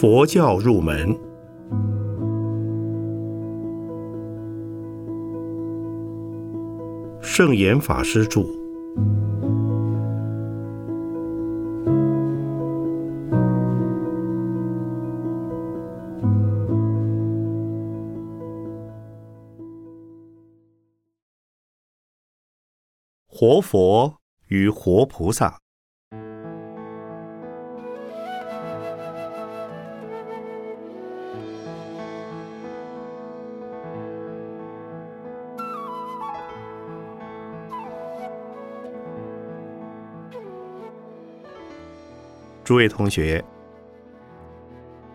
佛教入门，圣严法师著。活佛与活菩萨。诸位同学，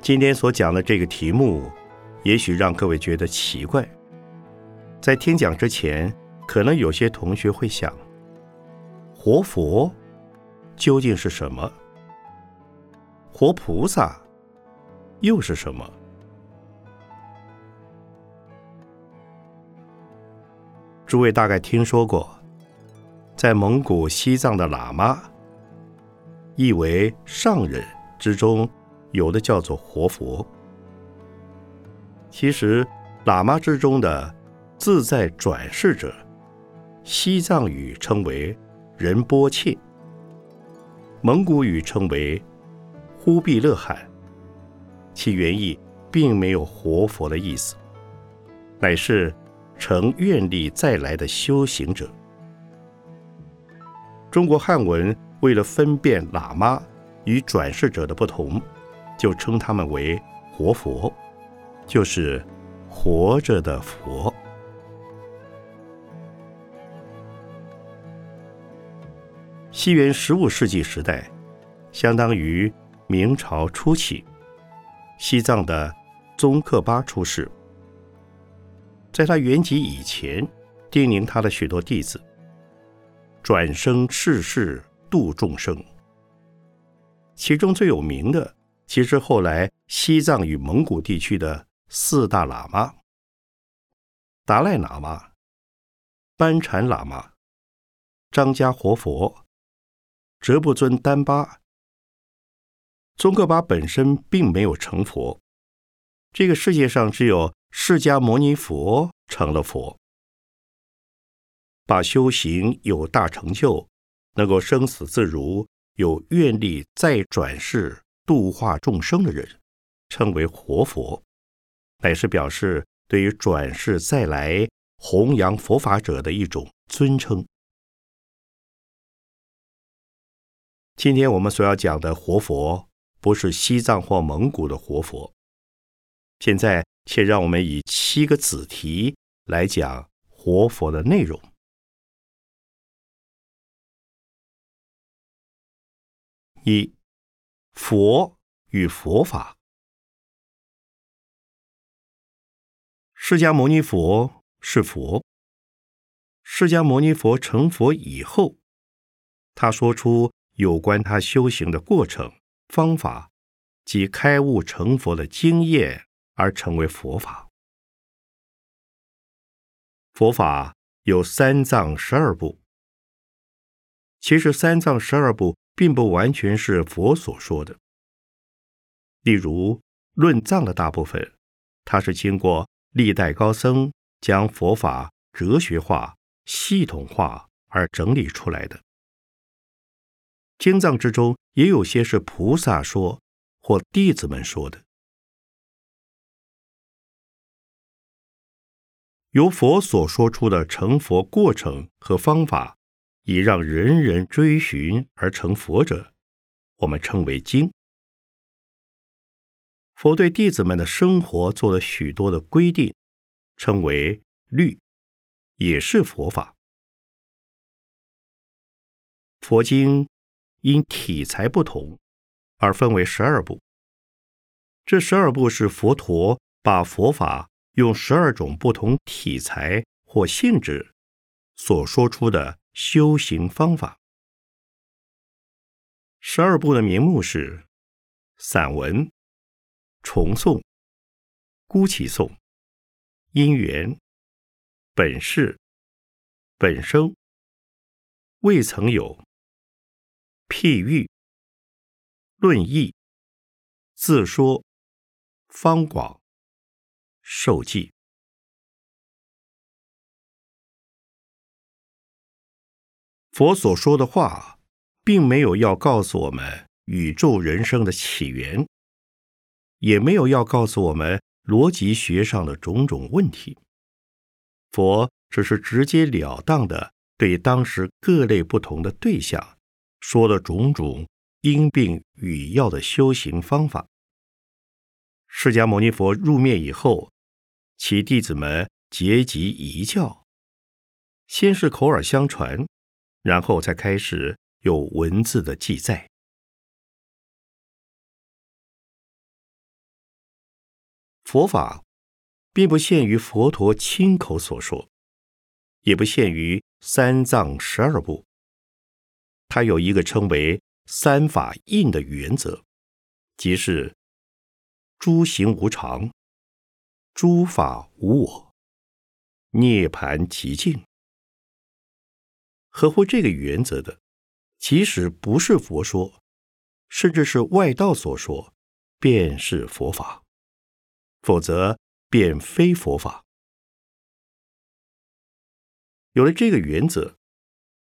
今天所讲的这个题目，也许让各位觉得奇怪。在听讲之前，可能有些同学会想：活佛究竟是什么？活菩萨又是什么？诸位大概听说过，在蒙古、西藏的喇嘛。意为上人之中，有的叫做活佛。其实，喇嘛之中的自在转世者，西藏语称为仁波切，蒙古语称为忽必勒罕，其原意并没有活佛的意思，乃是成愿力再来的修行者。中国汉文。为了分辨喇嘛与转世者的不同，就称他们为活佛，就是活着的佛。西元十五世纪时代，相当于明朝初期，西藏的宗喀巴出世。在他圆寂以前，叮咛他的许多弟子转生世世。度众生，其中最有名的，其实后来西藏与蒙古地区的四大喇嘛：达赖喇嘛、班禅喇嘛、张家活佛、哲布尊丹巴。宗喀巴本身并没有成佛，这个世界上只有释迦牟尼佛成了佛，把修行有大成就。能够生死自如、有愿力再转世度化众生的人，称为活佛，乃是表示对于转世再来弘扬佛法者的一种尊称。今天我们所要讲的活佛，不是西藏或蒙古的活佛。现在，且让我们以七个子题来讲活佛的内容。一佛与佛法，释迦牟尼佛是佛。释迦牟尼佛成佛以后，他说出有关他修行的过程、方法及开悟成佛的经验，而成为佛法。佛法有三藏十二部，其实三藏十二部。并不完全是佛所说的。例如，论藏的大部分，它是经过历代高僧将佛法哲学化、系统化而整理出来的。经藏之中也有些是菩萨说或弟子们说的，由佛所说出的成佛过程和方法。以让人人追寻而成佛者，我们称为经。佛对弟子们的生活做了许多的规定，称为律，也是佛法。佛经因体裁不同而分为十二部，这十二部是佛陀把佛法用十二种不同体裁或性质所说出的。修行方法，十二部的名目是：散文、重诵、孤起颂、因缘、本事、本生、未曾有、譬喻、论义、自说、方广、受记。佛所说的话，并没有要告诉我们宇宙人生的起源，也没有要告诉我们逻辑学上的种种问题。佛只是直截了当的对当时各类不同的对象说了种种因病与药的修行方法。释迦牟尼佛入灭以后，其弟子们结集遗教，先是口耳相传，然后才开始有文字的记载。佛法。并不限于佛陀亲口所说，也不限于三藏十二部。它有一个称为“三法印”的原则，即是诸行无常，诸法无我，涅盘极静。合乎这个原则的，即使不是佛说，甚至是外道所说，便是佛法；否则。便非佛法。有了这个原则，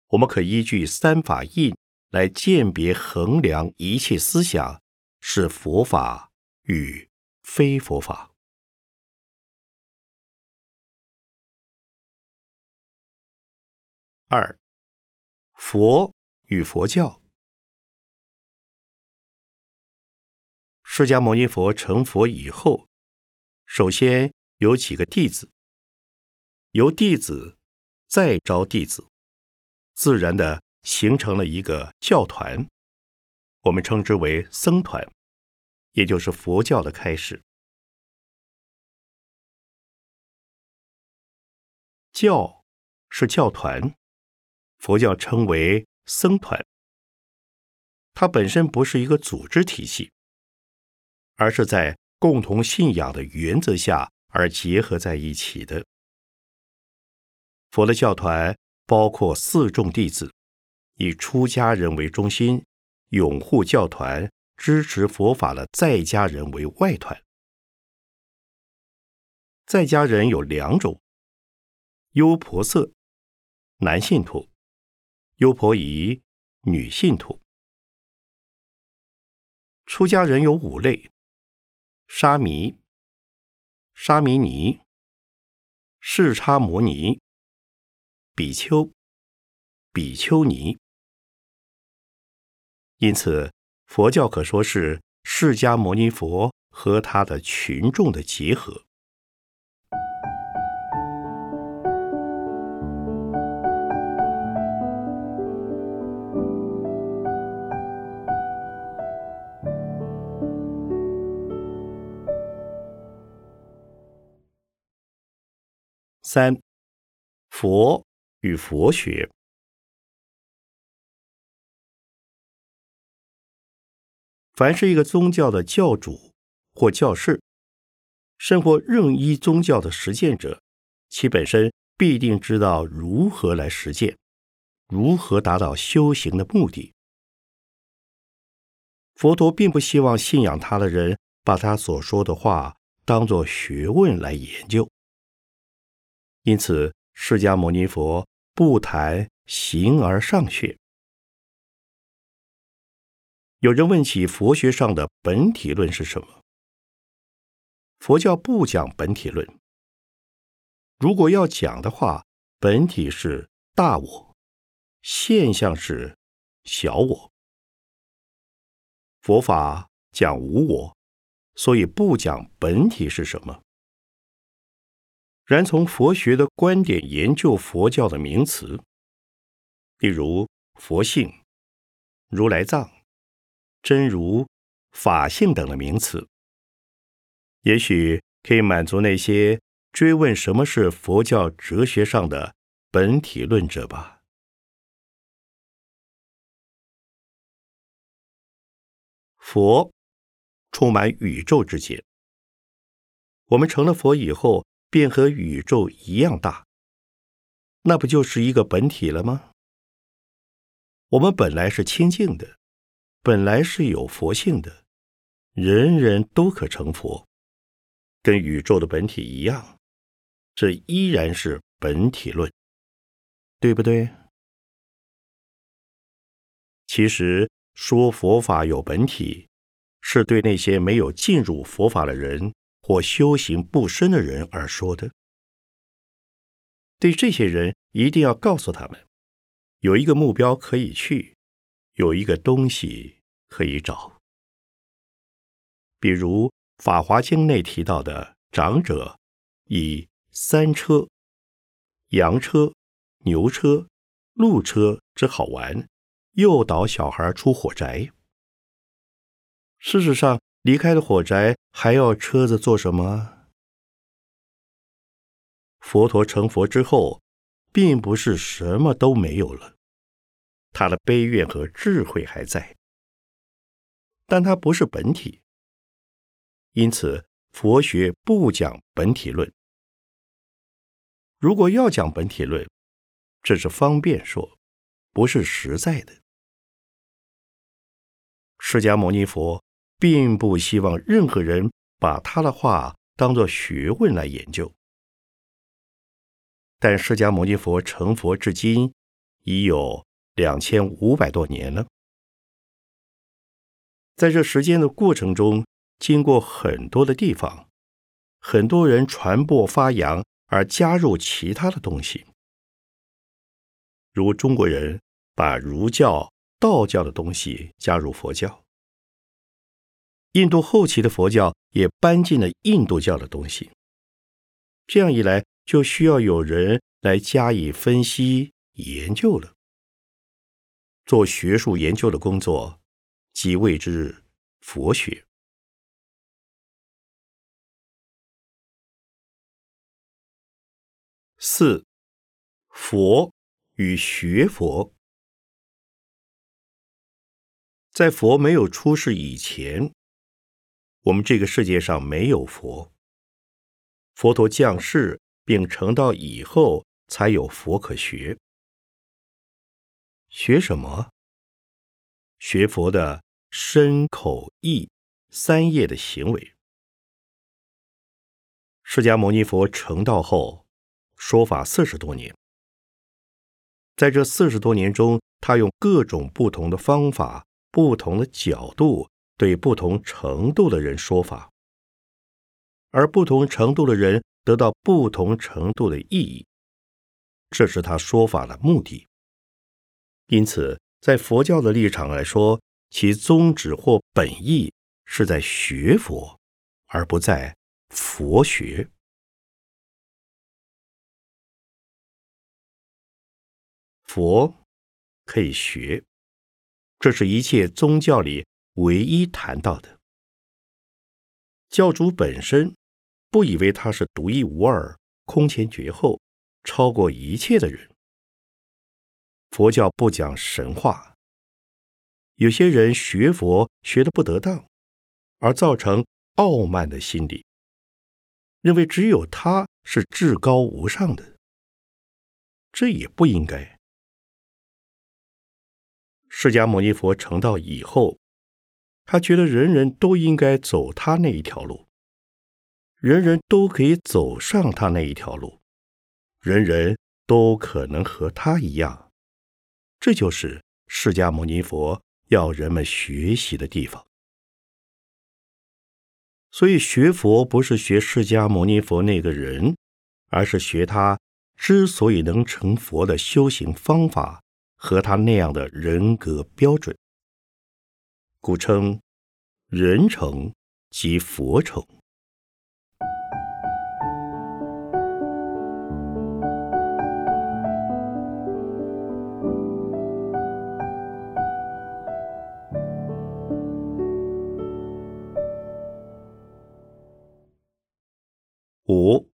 我们可依据三法印来鉴别衡量一切思想是佛法与非佛法。二，佛与佛教。释迦牟尼佛成佛以后。首先有几个弟子，由弟子再招弟子，自然的形成了一个教团，我们称之为僧团，也就是佛教的开始。教是教团，佛教称为僧团，它本身不是一个组织体系，而是在。共同信仰的原则下而结合在一起的佛的教团，包括四众弟子，以出家人为中心，拥护教团、支持佛法的在家人为外团。在家人有两种：优婆塞男信徒，优婆夷女信徒。出家人有五类。沙弥、沙弥尼、释迦摩尼、比丘、比丘尼。因此，佛教可说是释迦牟尼佛和他的群众的结合。三，佛与佛学。凡是一个宗教的教主或教士，甚或任一宗教的实践者，其本身必定知道如何来实践，如何达到修行的目的。佛陀并不希望信仰他的人把他所说的话当作学问来研究。因此，释迦牟尼佛不谈形而上学。有人问起佛学上的本体论是什么？佛教不讲本体论。如果要讲的话，本体是大我，现象是小我。佛法讲无我，所以不讲本体是什么。然从佛学的观点研究佛教的名词，例如佛性、如来藏、真如、法性等的名词，也许可以满足那些追问什么是佛教哲学上的本体论者吧。佛充满宇宙之间，我们成了佛以后。便和宇宙一样大，那不就是一个本体了吗？我们本来是清净的，本来是有佛性的，人人都可成佛，跟宇宙的本体一样，这依然是本体论，对不对？其实说佛法有本体，是对那些没有进入佛法的人或修行不深的人而说的。对这些人，一定要告诉他们，有一个目标可以去，有一个东西可以找。比如《法华经》内提到的长者，以三车、羊车、牛车、鹿车之好玩。诱导小孩出火宅。事实上，离开了火宅，还要车子做什么？佛陀成佛之后，并不是什么都没有了，他的悲愿和智慧还在，但他不是本体。因此，佛学不讲本体论。如果要讲本体论，这是方便说，不是实在的。释迦牟尼佛并不希望任何人把他的话当作学问来研究，但释迦牟尼佛成佛至今已有两千五百多年了，在这时间的过程中，经过很多的地方，很多人传播发扬而加入其他的东西，如中国人把儒教。道教的东西加入佛教，印度后期的佛教也搬进了印度教的东西。这样一来，就需要有人来加以分析研究了。做学术研究的工作，即谓之佛学。四，佛与学佛。在佛没有出世以前，我们这个世界上没有佛。佛陀降世并成道以后，才有佛可学。学什么？学佛的身口意三业的行为。释迦牟尼佛成道后，说法四十多年，在这四十多年中，他用各种不同的方法。不同的角度对不同程度的人说法，而不同程度的人得到不同程度的意义，这是他说法的目的。因此，在佛教的立场来说，其宗旨或本意是在学佛，而不在佛学。佛可以学。这是一切宗教里唯一谈到的。教主本身不以为他是独一无二、空前绝后、超过一切的人。佛教不讲神话。有些人学佛学的不得当，而造成傲慢的心理，认为只有他是至高无上的，这也不应该。释迦牟尼佛成道以后，他觉得人人都应该走他那一条路，人人都可以走上他那一条路，人人都可能和他一样。这就是释迦牟尼佛要人们学习的地方。所以学佛不是学释迦牟尼佛那个人，而是学他之所以能成佛的修行方法。和他那样的人格标准，故称人成即佛成。五，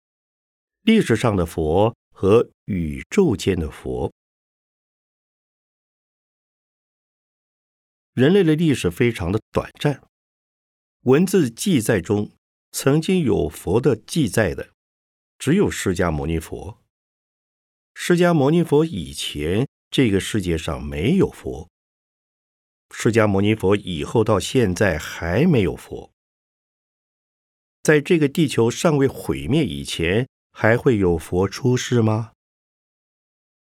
历史上的佛和宇宙间的佛。人类的历史非常的短暂，文字记载中曾经有佛的记载的，只有释迦牟尼佛。释迦牟尼佛以前，这个世界上没有佛；释迦牟尼佛以后到现在还没有佛。在这个地球尚未毁灭以前，还会有佛出世吗？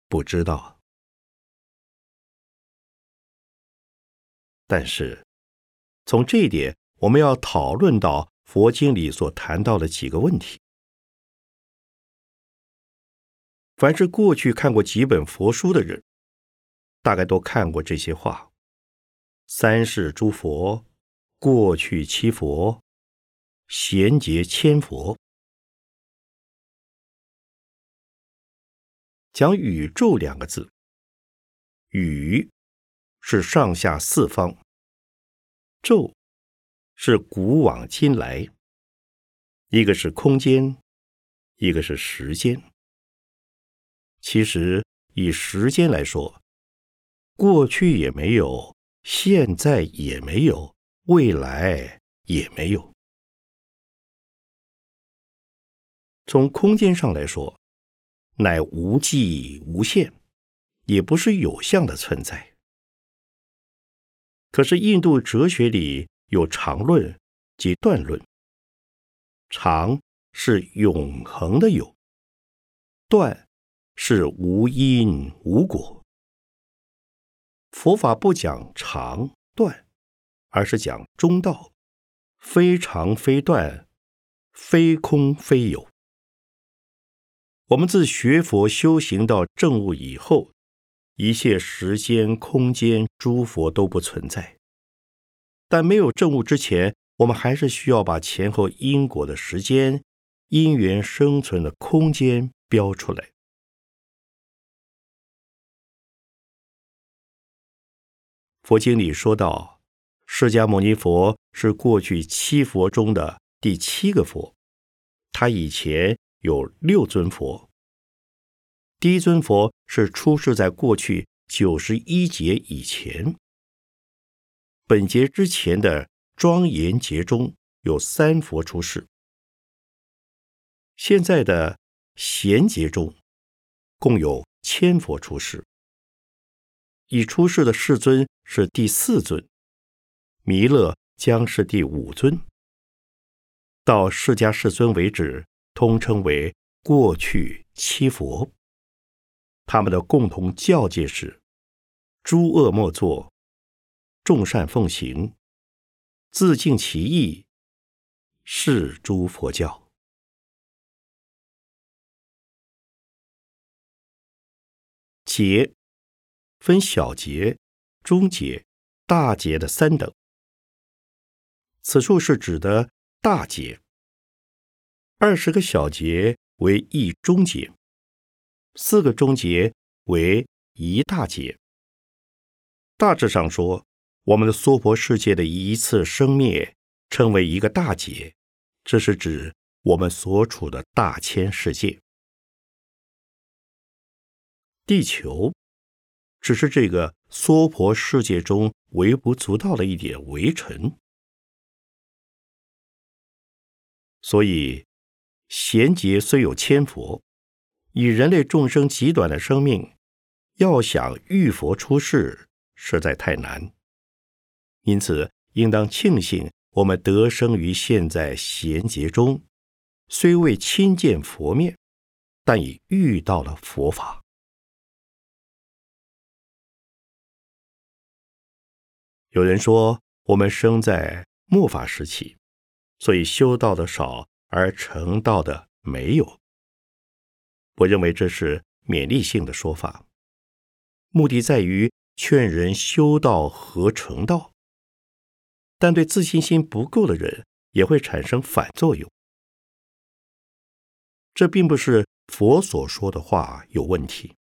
不知道。但是，从这一点，我们要讨论到佛经里所谈到的几个问题。凡是过去看过几本佛书的人，大概都看过这些话：三世诸佛，过去七佛，贤劫千佛。讲宇宙两个字，宇是上下四方，宙是古往今来，一个是空间，一个是时间。其实，以时间来说，过去也没有，现在也没有，未来也没有。从空间上来说，乃无际无限，也不是有相的存在。可是印度哲学里有常论及断论，常是永恒的有，断。是无因无果。佛法不讲长断，而是讲中道，非长非断，非空非有。我们自学佛修行到正悟以后，一切时间、空间、诸佛都不存在。但没有证悟之前，我们还是需要把前后因果的时间、因缘生存的空间标出来。佛经里说到，释迦牟尼佛是过去七佛中的第七个佛，他以前有六尊佛。第一尊佛是出世在过去九十一劫以前，本劫之前的庄严劫中有三佛出世，现在的贤劫中共有千佛出世。已出世的世尊是第四尊，弥勒将是第五尊。到释迦世尊为止，通称为过去七佛。他们的共同教戒是：诸恶莫作，众善奉行，自净其意，是诸佛教。劫。分小节、中节、大节的三等。此处是指的大节，二十个小节为一中节，四个中节为一大节。大致上说，我们的娑婆世界的一次生灭称为一个大劫，这是指我们所处的大千世界，地球。只是这个娑婆世界中微不足道的一点微尘，所以贤劫虽有千佛，以人类众生极短的生命，要想遇佛出世，实在太难。因此，应当庆幸我们得生于现在贤劫中，虽未亲见佛面，但已遇到了佛法。有人说，我们生在末法时期，所以修道的少，而成道的没有。我认为这是勉励性的说法，目的在于劝人修道和成道，但对自信心不够的人也会产生反作用。这并不是佛所说的话有问题，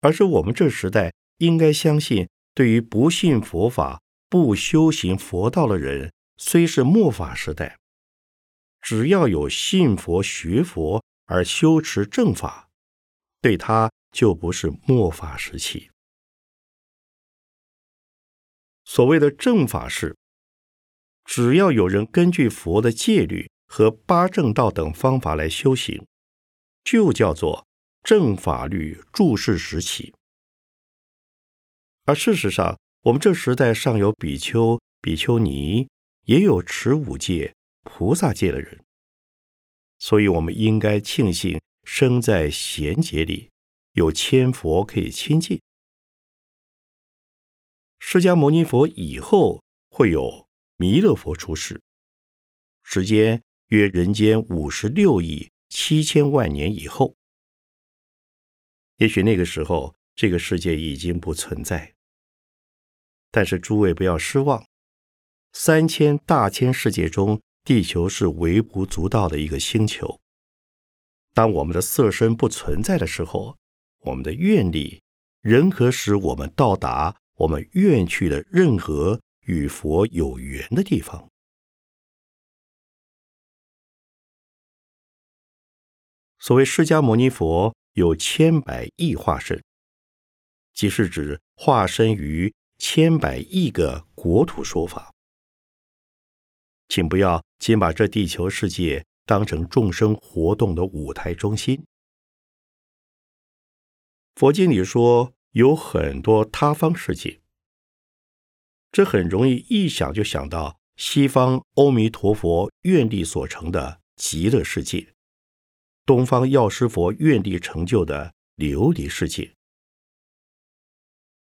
而是我们这时代应该相信。对于不信佛法、不修行佛道的人，虽是末法时代，只要有信佛、学佛而修持正法，对他就不是末法时期。所谓的正法是，只要有人根据佛的戒律和八正道等方法来修行，就叫做正法律注释时期。而事实上，我们这时代尚有比丘、比丘尼，也有持五戒、菩萨界的人，所以我们应该庆幸生在贤劫里，有千佛可以亲近。释迦牟尼佛以后会有弥勒佛出世，时间约人间五十六亿七千万年以后。也许那个时候，这个世界已经不存在。但是诸位不要失望，三千大千世界中，地球是微不足道的一个星球。当我们的色身不存在的时候，我们的愿力仍可使我们到达。我们愿去的任何与佛有缘的地方。所谓释迦牟尼佛有千百亿化身，即是指化身于千百亿个国土说法。请不要仅把这地球世界当成众生活动的舞台中心。佛经里说。有很多他方世界，这很容易一想就想到西方阿弥陀佛愿力所成的极乐世界，东方药师佛愿力成就的琉璃世界，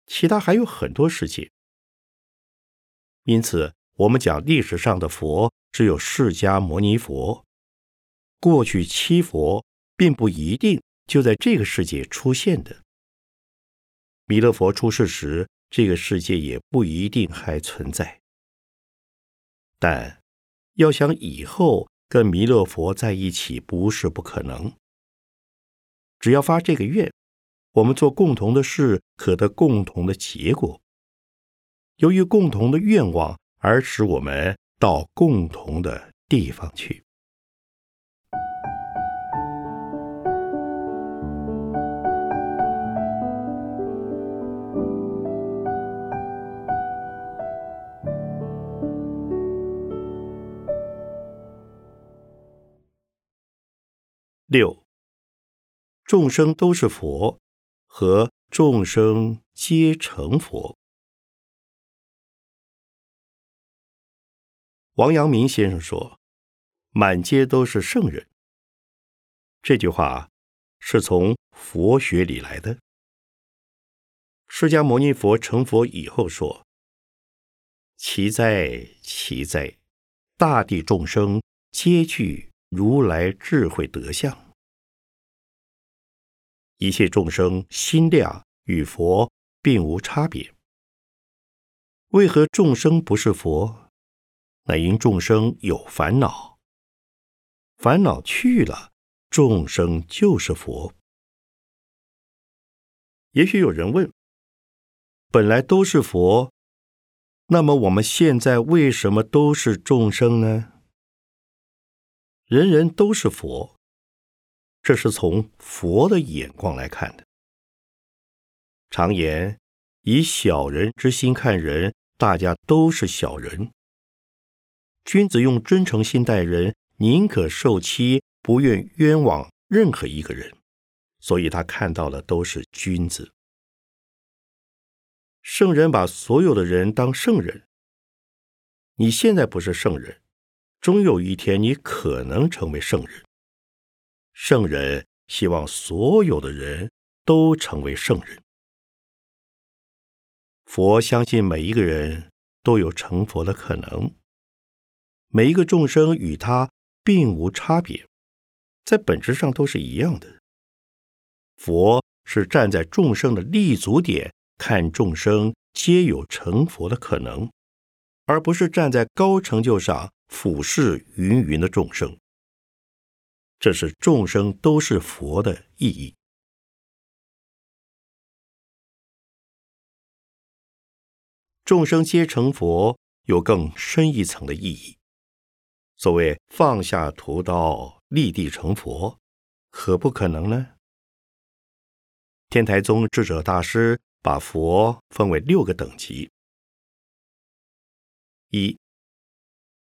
其他还有很多世界。因此，我们讲历史上的佛只有释迦牟尼佛，过去七佛并不一定就在这个世界出现的。弥勒佛出世时，这个世界也不一定还存在。但要想以后跟弥勒佛在一起，不是不可能。只要发这个愿，我们做共同的事，可得共同的结果。由于共同的愿望，而使我们到共同的地方去。六，众生都是佛，和众生皆成佛。王阳明先生说：“满街都是圣人。”这句话是从佛学里来的。释迦牟尼佛成佛以后说：“奇哉，奇哉！大地众生皆具如来智慧德相。”一切众生心量与佛并无差别。为何众生不是佛？乃因众生有烦恼，烦恼去了，众生就是佛。也许有人问：本来都是佛，那么我们现在为什么都是众生呢？人人都是佛。这是从佛的眼光来看的。常言以小人之心看人，大家都是小人。君子用真诚心待人，宁可受欺，不愿冤枉任何一个人，所以他看到的都是君子。圣人把所有的人当圣人。你现在不是圣人，终有一天你可能成为圣人。圣人希望所有的人都成为圣人。佛相信每一个人都有成佛的可能，每一个众生与他并无差别，在本质上都是一样的。佛是站在众生的立足点看众生皆有成佛的可能，而不是站在高成就上俯视芸芸的众生。这是众生都是佛的意义。众生皆成佛，有更深一层的意义。所谓放下屠刀，立地成佛，可不可能呢？天台宗智者大师把佛分为六个等级：一、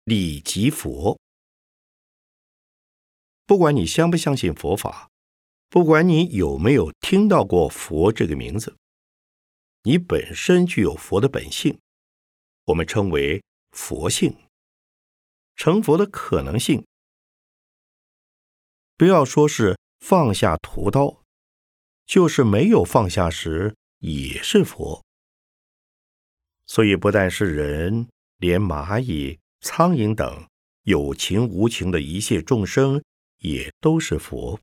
理即佛。不管你相不相信佛法，不管你有没有听到过佛这个名字，你本身具有佛的本性，我们称为佛性。成佛的可能性。不要说是放下屠刀，就是没有放下时也是佛。所以，不但是人，连蚂蚁、苍蝇等有情无情的一切众生，也都是佛。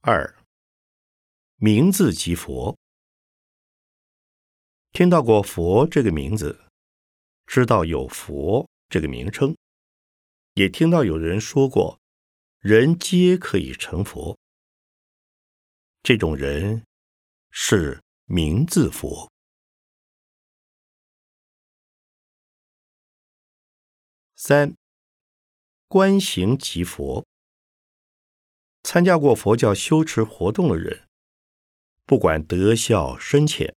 二，名字即佛。听到过“佛”这个名字，知道有“佛”这个名称，也听到有人说过“人皆可以成佛”。这种人是名字佛。三，观行即佛。参加过佛教修持活动的人，不管德孝深浅，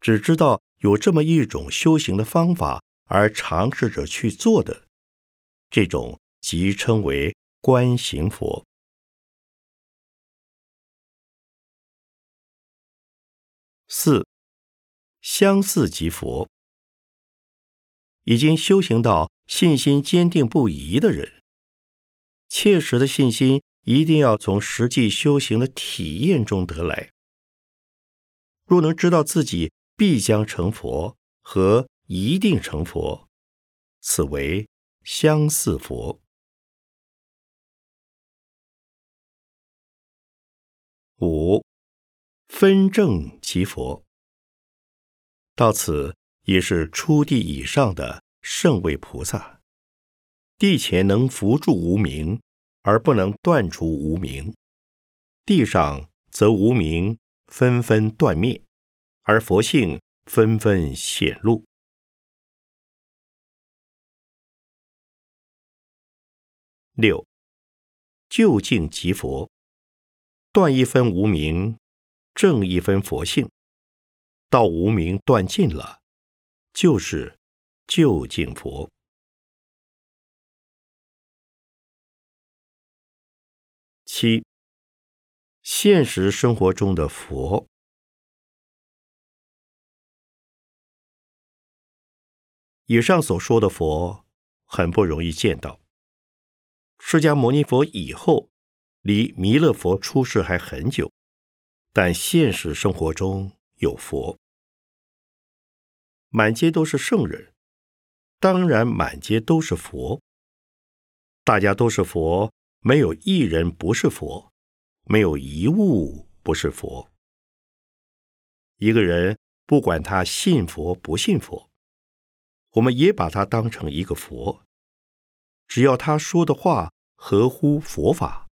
只知道有这么一种修行的方法，而尝试着去做的，这种即称为观行佛。四，相似即佛。已经修行到信心坚定不移的人，切实的信心。一定要从实际修行的体验中得来。若能知道自己必将成佛和一定成佛，此为相似佛。五分正其佛。到此已是初地以上的圣位菩萨，地前能扶助无名。而不能断除无名，地上则无名纷纷断灭，而佛性纷纷显露。六，究竟即佛，断一分无名，正一分佛性，到无名断尽了，就是究竟佛。七，现实生活中的佛，以上所说的佛很不容易见到。释迦牟尼佛以后，离弥勒佛出世还很久，但现实生活中有佛，满街都是圣人，当然满街都是佛，大家都是佛。没有一人不是佛，没有一物不是佛。一个人不管他信佛不信佛，我们也把他当成一个佛。只要他说的话合乎佛法，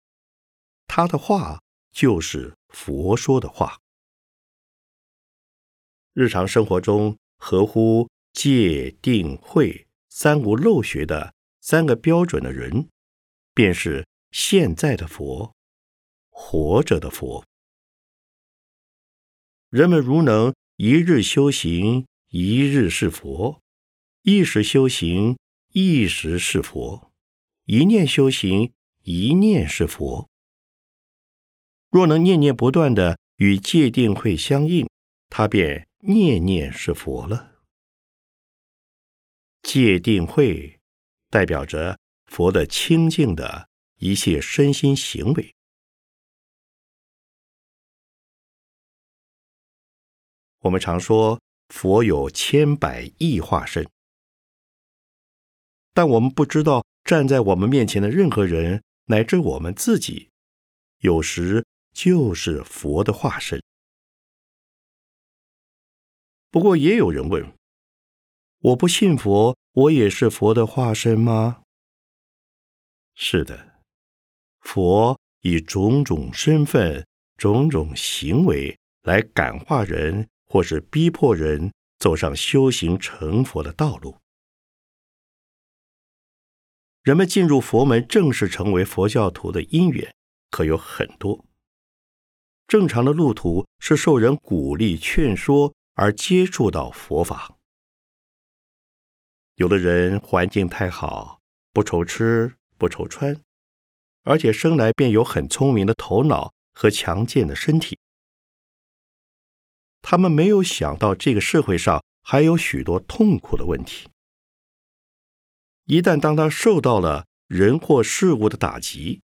他的话就是佛说的话。日常生活中合乎戒定慧三无漏学的三个标准的人，便是。现在的佛，活着的佛，人们如能一日修行，一日是佛；一时修行，一时是佛；一念修行，一念是佛。若能念念不断的与戒定慧相应，他便念念是佛了。戒定慧代表着佛的清净的。一切身心行为，我们常说佛有千百亿化身，但我们不知道站在我们面前的任何人，乃至我们自己，有时就是佛的化身。不过也有人问：我不信佛，我也是佛的化身吗？是的。佛以种种身份、种种行为来感化人，或是逼迫人走上修行成佛的道路。人们进入佛门，正式成为佛教徒的因缘，可有很多。正常的路途是受人鼓励、劝说而接触到佛法。有的人环境太好，不愁吃，不愁穿。而且生来便有很聪明的头脑和强健的身体，他们没有想到这个社会上还有许多痛苦的问题。一旦当他受到了人或事物的打击，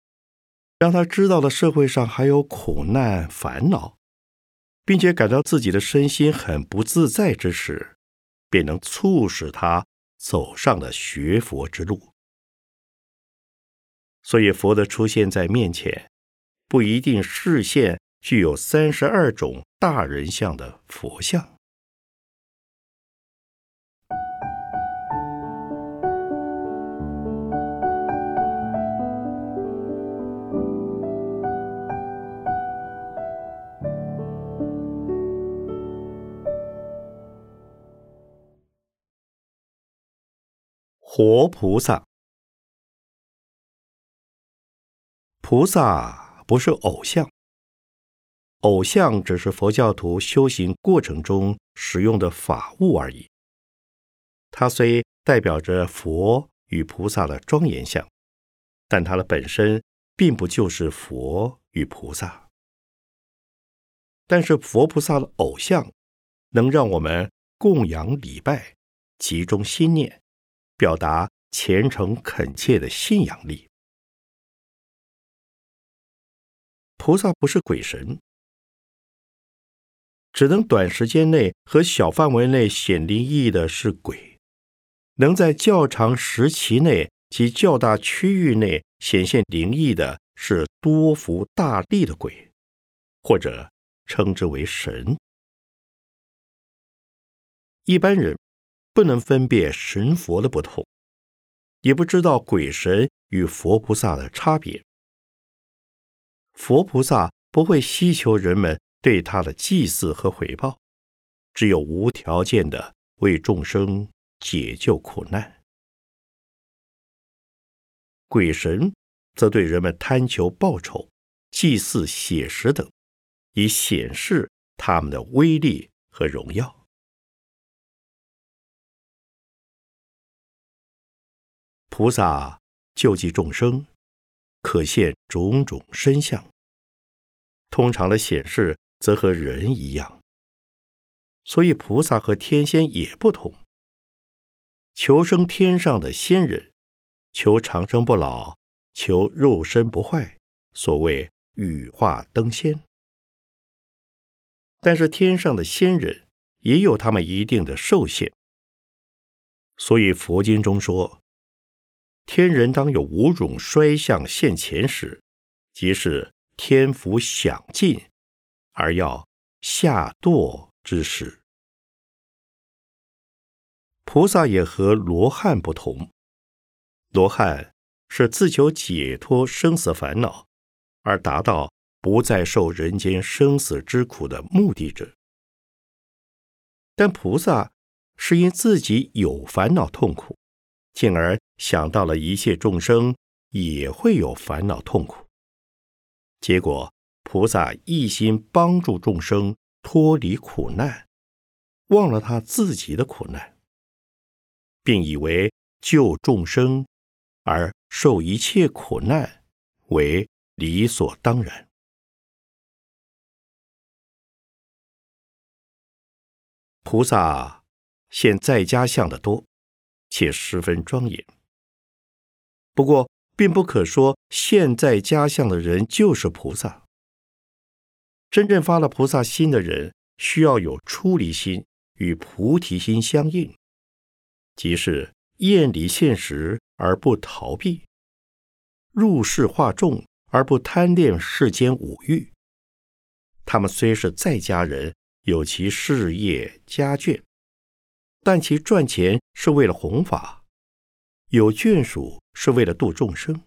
让他知道了社会上还有苦难、烦恼，并且感到自己的身心很不自在之时，便能促使他走上了学佛之路。所以，佛的出现在面前，不一定视现具有三十二种大人像的佛像。活菩萨，菩萨不是偶像，偶像只是佛教徒修行过程中使用的法物而已。它虽代表着佛与菩萨的庄严相，但它的本身并不就是佛与菩萨。但是佛菩萨的偶像，能让我们供养礼拜，集中心念。表达虔诚恳切的信仰力。菩萨不是鬼神，只能短时间内和小范围内显灵异的是鬼；能在较长时期内及较大区域内显现灵异的是多福大力的鬼，或者称之为神。一般人。不能分辨神佛的不同，也不知道鬼神与佛菩萨的差别。佛菩萨不会希求人们对他的祭祀和回报，只有无条件的为众生解救苦难。鬼神则对人们贪求报酬、祭祀血食等，以显示他们的威力和荣耀。菩萨救济众生，可现种种身相。通常的显示则和人一样，所以菩萨和天仙也不同。求生天上的仙人，求长生不老，求肉身不坏，所谓羽化登仙。但是天上的仙人也有他们一定的寿限，所以佛经中说。天人当有五种衰相现前时，即是天福享尽而要下堕之时。菩萨也和罗汉不同，罗汉是自求解脱生死烦恼，而达到不再受人间生死之苦的目的者。但菩萨是因自己有烦恼痛苦。进而想到了一切众生也会有烦恼痛苦，结果菩萨一心帮助众生脱离苦难，忘了他自己的苦难，并以为救众生而受一切苦难为理所当然。菩萨现在家相的多。且十分庄严。不过，并不可说现在家相的人就是菩萨。真正发了菩萨心的人，需要有出离心与菩提心相应，即是厌离现实而不逃避，入世化众而不贪恋世间五欲。他们虽是在家人，有其事业家眷。但其赚钱是为了弘法，有眷属是为了度众生。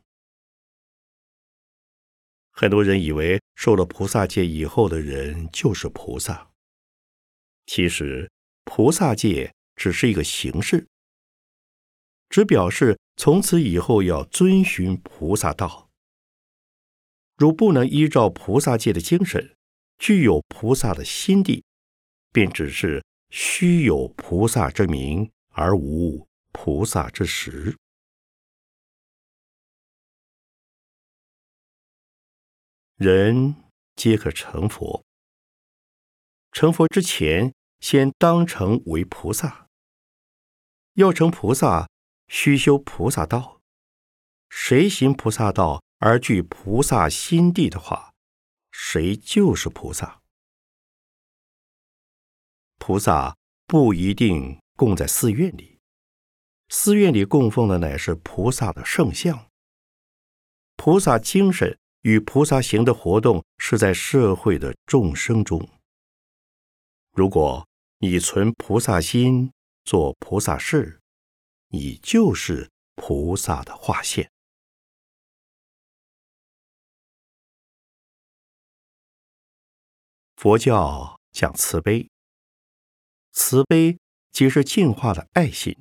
很多人以为受了菩萨戒以后的人就是菩萨，其实菩萨戒只是一个形式，只表示从此以后要遵循菩萨道。如不能依照菩萨戒的精神，具有菩萨的心地，便只是。虚有菩萨之名，而无菩萨之实。人皆可成佛。成佛之前，先当成为菩萨。要成菩萨，须修菩萨道。谁行菩萨道而具菩萨心地的话，谁就是菩萨。菩萨不一定供在寺院里，寺院里供奉的乃是菩萨的圣像。菩萨精神与菩萨行的活动是在社会的众生中。如果你存菩萨心，做菩萨事，你就是菩萨的化现。佛教讲慈悲，慈悲即是净化的爱心，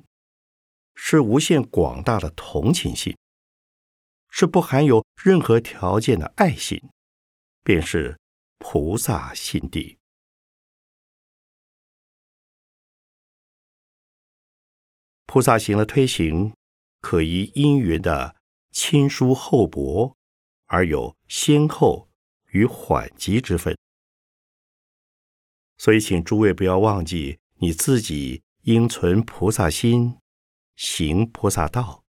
是无限广大的同情心，是不含有任何条件的爱心，便是菩萨心地。菩萨行的推行，可依因缘的亲疏厚薄，而有先后与缓急之分。所以，请诸位不要忘记，你自己应存菩萨心，行菩萨道。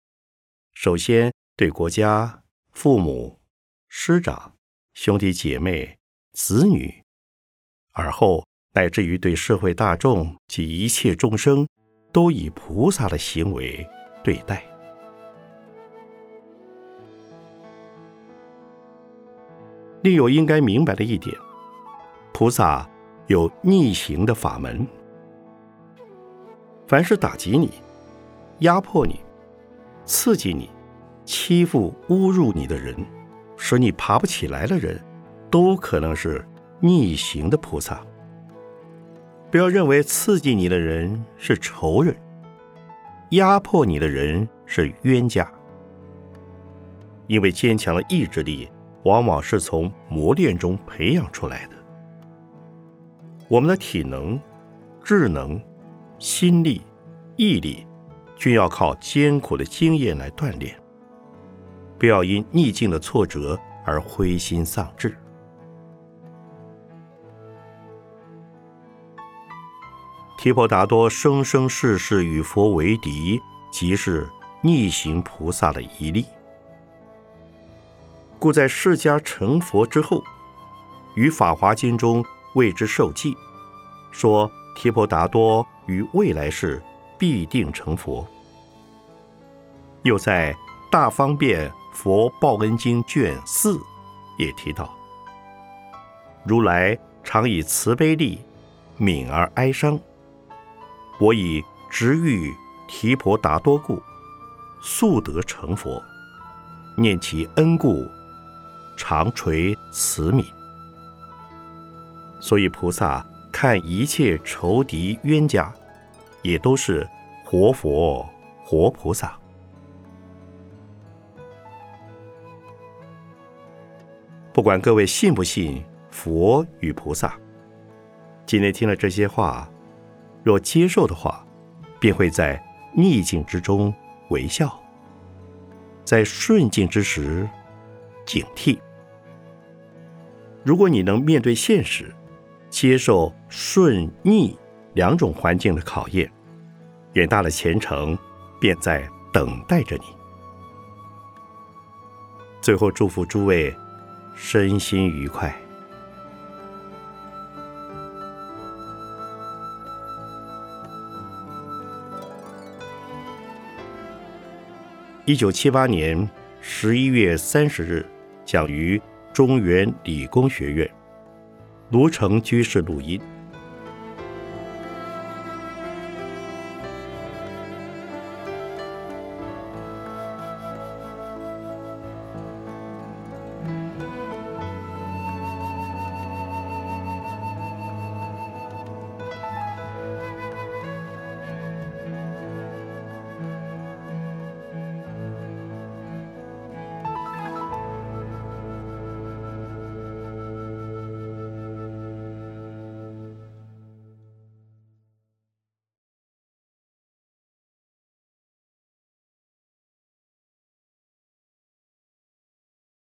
首先对国家、父母、师长、兄弟姐妹、子女，而后乃至于对社会大众及一切众生，都以菩萨的行为对待。另有应该明白的一点，菩萨。有逆行的法门，凡是打击你、压迫你、刺激你、欺负、侮辱你的人，使你爬不起来的人，都可能是逆行的菩萨。不要认为刺激你的人是仇人，压迫你的人是冤家，因为坚强的意志力往往是从磨练中培养出来的。我们的体能、智能、心力、毅力，均要靠艰苦的经验来锻炼。不要因逆境的挫折而灰心丧志。提婆达多生生世世与佛为敌，即是逆行菩萨的一例。故在释迦成佛之后，于《法华经》中。为之受记，说提婆达多于未来世必定成佛。又在《大方便佛报恩经》卷四也提到：如来常以慈悲力悯而哀伤，我以直欲提婆达多故，速得成佛。念其恩故，常垂慈悯。所以，菩萨看一切仇敌冤家，也都是活佛、活菩萨。不管各位信不信佛与菩萨，今天听了这些话，若接受的话，便会在逆境之中微笑，在顺境之时警惕。如果你能面对现实，接受顺逆两种环境的考验，远大的前程便在等待着你。最后，祝福诸位身心愉快。一九七八年十一月三十日，讲于中原理工学院。卢城居士录音。